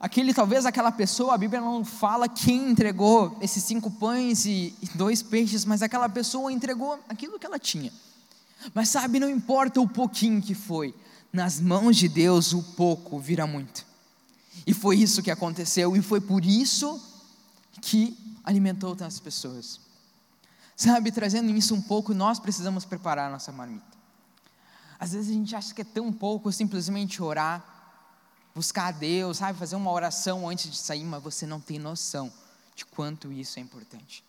aquele talvez aquela pessoa, a Bíblia não fala quem entregou esses cinco pães e dois peixes, mas aquela pessoa entregou aquilo que ela tinha. Mas sabe, não importa o pouquinho que foi, nas mãos de Deus o pouco vira muito. E foi isso que aconteceu, e foi por isso que alimentou tantas pessoas. Sabe, trazendo isso um pouco, nós precisamos preparar a nossa marmita. Às vezes a gente acha que é tão pouco simplesmente orar, buscar a Deus, sabe, fazer uma oração antes de sair, mas você não tem noção de quanto isso é importante.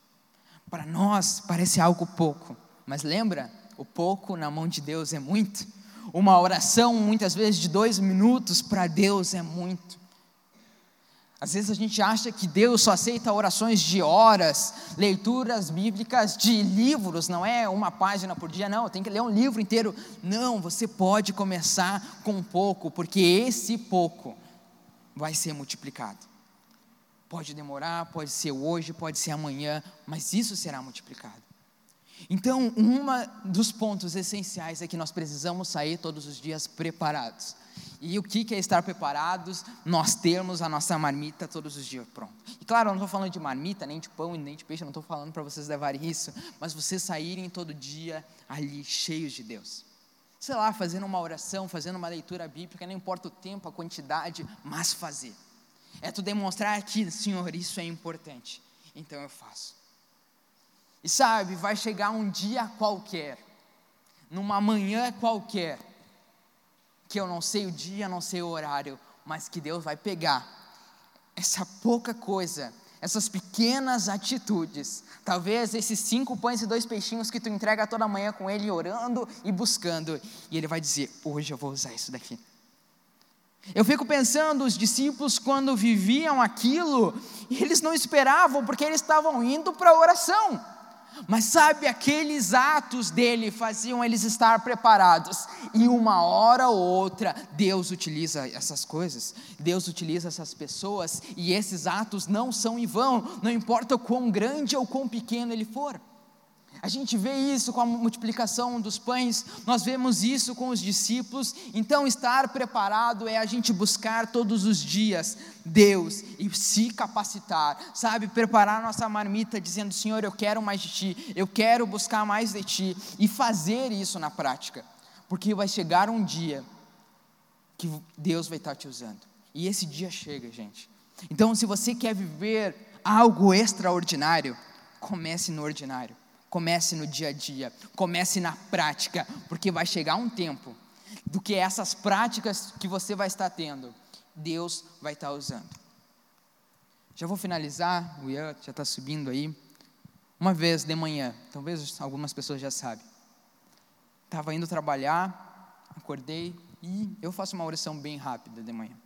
Para nós parece algo pouco, mas lembra, o pouco na mão de Deus é muito. Uma oração, muitas vezes de dois minutos, para Deus é muito. Às vezes a gente acha que Deus só aceita orações de horas, leituras bíblicas de livros, não é uma página por dia, não, tem que ler um livro inteiro. Não, você pode começar com pouco, porque esse pouco vai ser multiplicado. Pode demorar, pode ser hoje, pode ser amanhã, mas isso será multiplicado. Então, um dos pontos essenciais é que nós precisamos sair todos os dias preparados. E o que é estar preparados? Nós termos a nossa marmita todos os dias pronto. E claro, eu não estou falando de marmita, nem de pão, nem de peixe, eu não estou falando para vocês levarem isso, mas vocês saírem todo dia ali cheios de Deus. Sei lá, fazendo uma oração, fazendo uma leitura bíblica, não importa o tempo, a quantidade, mas fazer. É tu demonstrar que, Senhor, isso é importante. Então eu faço. E sabe, vai chegar um dia qualquer, numa manhã qualquer, que eu não sei o dia, não sei o horário, mas que Deus vai pegar essa pouca coisa, essas pequenas atitudes, talvez esses cinco pães e dois peixinhos que tu entrega toda manhã com Ele orando e buscando, e Ele vai dizer: hoje eu vou usar isso daqui. Eu fico pensando, os discípulos, quando viviam aquilo, eles não esperavam, porque eles estavam indo para a oração. Mas sabe, aqueles atos dele faziam eles estar preparados, e uma hora ou outra, Deus utiliza essas coisas, Deus utiliza essas pessoas, e esses atos não são em vão, não importa quão grande ou quão pequeno ele for. A gente vê isso com a multiplicação dos pães, nós vemos isso com os discípulos. Então, estar preparado é a gente buscar todos os dias Deus e se capacitar, sabe? Preparar nossa marmita, dizendo: Senhor, eu quero mais de ti, eu quero buscar mais de ti, e fazer isso na prática, porque vai chegar um dia que Deus vai estar te usando, e esse dia chega, gente. Então, se você quer viver algo extraordinário, comece no ordinário. Comece no dia a dia, comece na prática, porque vai chegar um tempo do que essas práticas que você vai estar tendo, Deus vai estar usando. Já vou finalizar, o Ian já está subindo aí. Uma vez de manhã, talvez algumas pessoas já sabem, estava indo trabalhar, acordei e eu faço uma oração bem rápida de manhã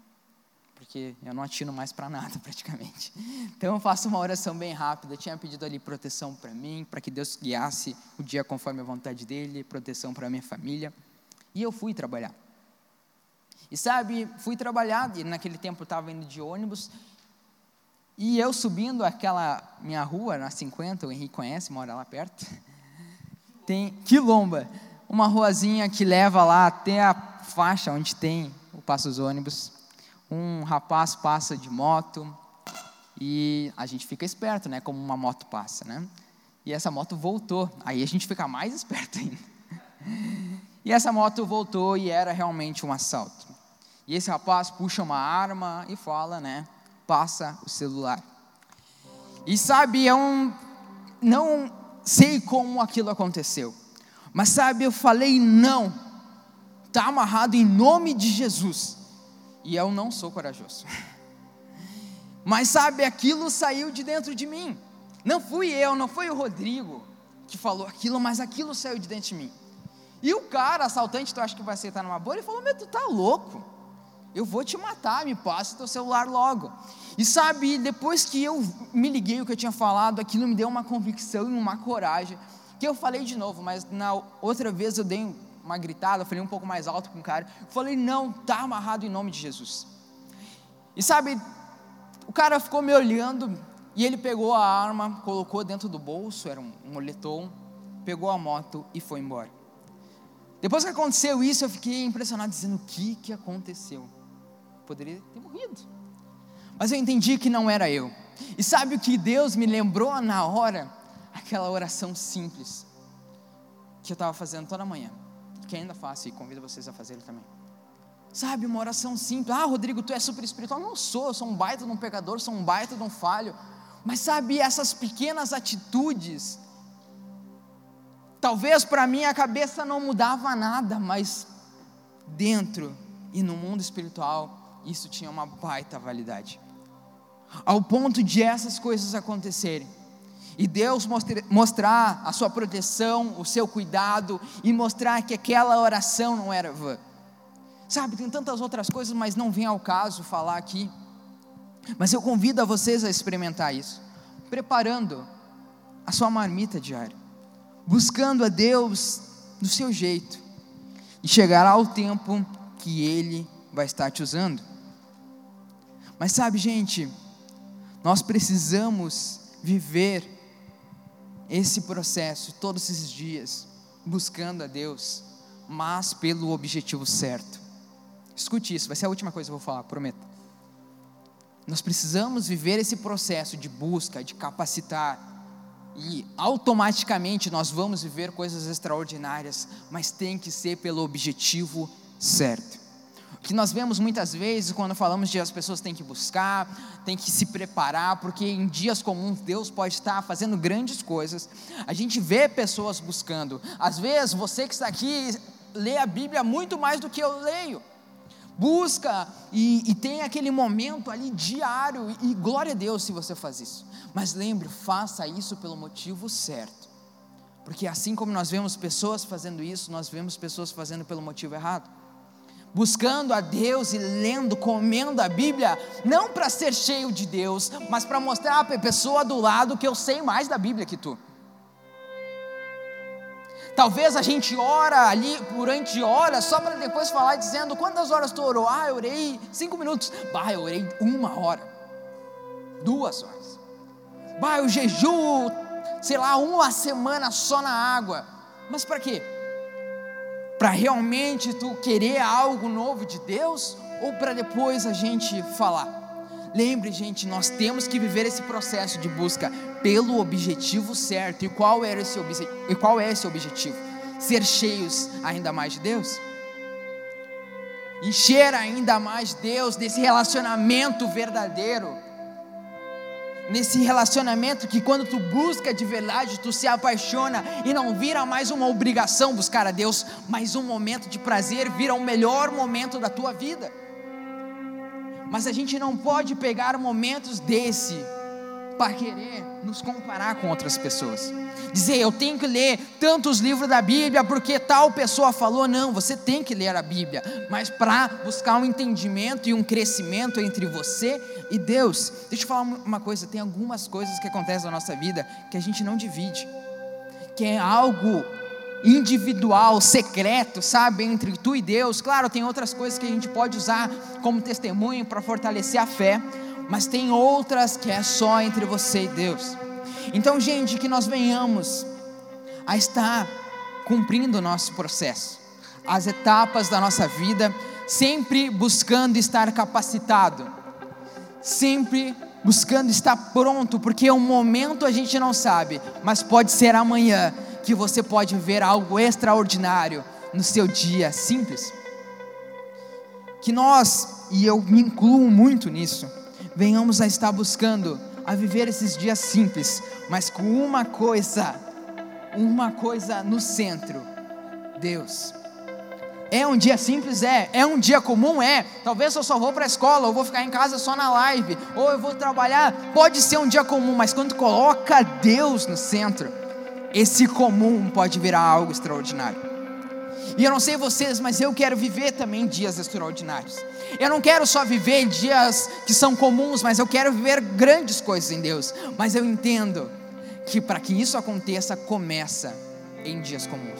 porque eu não atino mais para nada *laughs* praticamente. Então eu faço uma oração bem rápida. Eu tinha pedido ali proteção para mim, para que Deus guiasse o dia conforme a vontade dele, proteção para minha família. E eu fui trabalhar. E sabe, fui trabalhar, e naquele tempo eu estava indo de ônibus, e eu subindo aquela minha rua, na 50, o Henrique conhece, mora lá perto, *laughs* tem Quilomba, uma ruazinha que leva lá até a faixa onde tem o Passo dos Ônibus um rapaz passa de moto e a gente fica esperto, né? Como uma moto passa, né? E essa moto voltou. Aí a gente fica mais *laughs* esperto ainda. E essa moto voltou e era realmente um assalto. E esse rapaz puxa uma arma e fala, né? Passa o celular. E sabe, eu não sei como aquilo aconteceu. Mas sabe, eu falei não. Está amarrado em nome de Jesus. E eu não sou corajoso. Mas sabe, aquilo saiu de dentro de mim. Não fui eu, não foi o Rodrigo que falou aquilo, mas aquilo saiu de dentro de mim. E o cara, assaltante, tu acha que vai aceitar numa boa? Ele falou: Meu, tu tá louco? Eu vou te matar, me passa teu celular logo. E sabe, depois que eu me liguei o que eu tinha falado, aquilo me deu uma convicção e uma coragem, que eu falei de novo, mas na outra vez eu dei uma gritada, falei um pouco mais alto com o cara. Falei, não, tá amarrado em nome de Jesus. E sabe, o cara ficou me olhando e ele pegou a arma, colocou dentro do bolso, era um, um moletom, pegou a moto e foi embora. Depois que aconteceu isso, eu fiquei impressionado, dizendo: o que, que aconteceu? Poderia ter morrido. Mas eu entendi que não era eu. E sabe o que Deus me lembrou na hora? Aquela oração simples que eu estava fazendo toda manhã que ainda faço e convido vocês a fazerem também. Sabe, uma oração simples. Ah, Rodrigo, tu é super espiritual. Não sou, sou um baita de um pecador, sou um baita de um falho. Mas sabe, essas pequenas atitudes, talvez para mim a cabeça não mudava nada, mas dentro e no mundo espiritual, isso tinha uma baita validade. Ao ponto de essas coisas acontecerem e Deus mostrar a sua proteção, o seu cuidado e mostrar que aquela oração não era vã. Sabe, tem tantas outras coisas, mas não vem ao caso falar aqui. Mas eu convido a vocês a experimentar isso, preparando a sua marmita diária, buscando a Deus do seu jeito, e chegará o tempo que Ele vai estar te usando. Mas sabe, gente, nós precisamos viver esse processo todos esses dias, buscando a Deus, mas pelo objetivo certo. Escute isso, vai ser a última coisa que eu vou falar, prometo. Nós precisamos viver esse processo de busca, de capacitar, e automaticamente nós vamos viver coisas extraordinárias, mas tem que ser pelo objetivo certo. Que nós vemos muitas vezes quando falamos de as pessoas têm que buscar, têm que se preparar, porque em dias comuns Deus pode estar fazendo grandes coisas. A gente vê pessoas buscando. Às vezes você que está aqui lê a Bíblia muito mais do que eu leio busca e, e, tem aquele momento ali diário, e glória a Deus se você faz isso. Mas lembre, faça isso pelo motivo certo. Porque assim como nós vemos pessoas fazendo isso, nós vemos pessoas fazendo pelo motivo errado. Buscando a Deus e lendo, comendo a Bíblia, não para ser cheio de Deus, mas para mostrar para a pessoa do lado que eu sei mais da Bíblia que tu. Talvez a gente ora ali durante horas só para depois falar dizendo quantas horas tu orou? Ah, eu orei cinco minutos. Bah, eu orei uma hora, duas horas. Bah, eu jejuo, sei lá, uma semana só na água. Mas para quê? Para realmente tu querer algo novo de Deus ou para depois a gente falar? Lembre, gente, nós temos que viver esse processo de busca pelo objetivo certo. E qual, era esse e qual é esse objetivo? Ser cheios ainda mais de Deus? Encher ainda mais Deus desse relacionamento verdadeiro. Nesse relacionamento que quando tu busca de verdade, tu se apaixona e não vira mais uma obrigação buscar a Deus, mas um momento de prazer, vira o melhor momento da tua vida. Mas a gente não pode pegar momentos desse para querer nos comparar com outras pessoas. Dizer, eu tenho que ler tantos livros da Bíblia porque tal pessoa falou. Não, você tem que ler a Bíblia, mas para buscar um entendimento e um crescimento entre você e Deus. Deixa eu falar uma coisa: tem algumas coisas que acontecem na nossa vida que a gente não divide, que é algo individual, secreto, sabe, entre tu e Deus. Claro, tem outras coisas que a gente pode usar como testemunho para fortalecer a fé, mas tem outras que é só entre você e Deus. Então, gente, que nós venhamos a estar cumprindo o nosso processo, as etapas da nossa vida, sempre buscando estar capacitado, sempre buscando estar pronto, porque o momento a gente não sabe, mas pode ser amanhã que você pode ver algo extraordinário no seu dia simples. Que nós, e eu me incluo muito nisso, venhamos a estar buscando a viver esses dias simples, mas com uma coisa, uma coisa no centro: Deus. É um dia simples? É. É um dia comum? É. Talvez eu só vou para a escola, ou vou ficar em casa só na live, ou eu vou trabalhar. Pode ser um dia comum, mas quando coloca Deus no centro, esse comum pode virar algo extraordinário. E eu não sei vocês, mas eu quero viver também dias extraordinários. Eu não quero só viver dias que são comuns, mas eu quero viver grandes coisas em Deus. Mas eu entendo que para que isso aconteça, começa em dias comuns.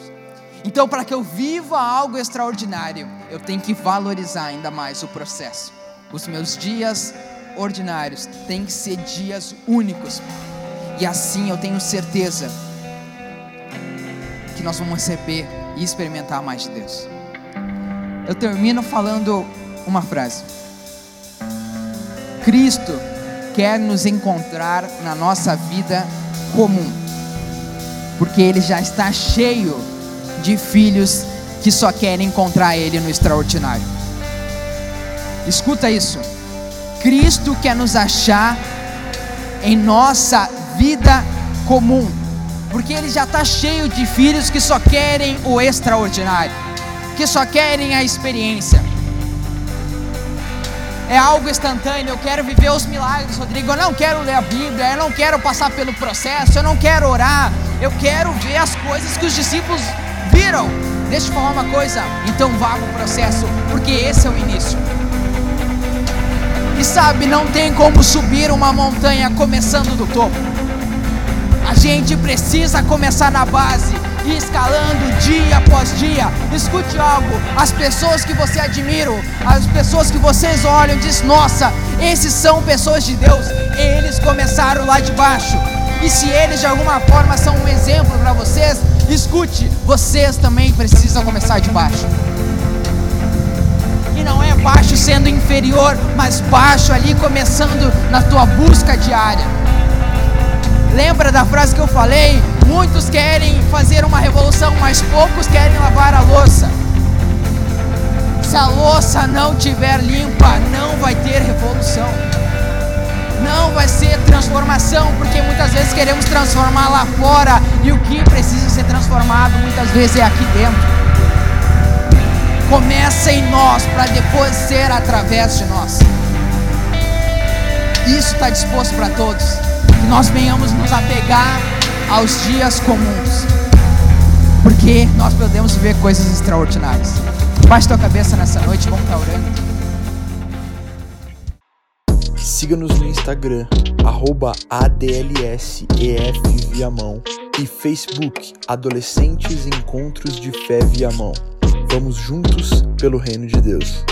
Então, para que eu viva algo extraordinário, eu tenho que valorizar ainda mais o processo. Os meus dias ordinários têm que ser dias únicos. E assim eu tenho certeza que nós vamos receber e experimentar mais de Deus. Eu termino falando uma frase. Cristo quer nos encontrar na nossa vida comum, porque Ele já está cheio de filhos que só querem encontrar Ele no extraordinário. Escuta isso. Cristo quer nos achar em nossa vida comum porque ele já está cheio de filhos que só querem o extraordinário, que só querem a experiência. É algo instantâneo, eu quero viver os milagres, Rodrigo. Eu não quero ler a Bíblia, eu não quero passar pelo processo, eu não quero orar, eu quero ver as coisas que os discípulos viram. Deixa eu falar uma coisa, então vá para o processo, porque esse é o início. E sabe, não tem como subir uma montanha começando do topo. Gente precisa começar na base e escalando dia após dia. Escute algo: as pessoas que você admira, as pessoas que vocês olham, diz: Nossa, esses são pessoas de Deus. Eles começaram lá de baixo. E se eles de alguma forma são um exemplo para vocês, escute: vocês também precisam começar de baixo. E não é baixo sendo inferior, mas baixo ali começando na tua busca diária. Lembra da frase que eu falei? Muitos querem fazer uma revolução, mas poucos querem lavar a louça. Se a louça não tiver limpa, não vai ter revolução. Não vai ser transformação, porque muitas vezes queremos transformar lá fora e o que precisa ser transformado muitas vezes é aqui dentro. Começa em nós para depois ser através de nós. Isso está disposto para todos. Que nós venhamos nos apegar aos dias comuns. Porque nós podemos ver coisas extraordinárias. Baixe tua cabeça nessa noite, vamos estar orando. Siga-nos no Instagram, arroba ADLSEF e Facebook Adolescentes Encontros de Fé Viamão. Vamos juntos pelo reino de Deus.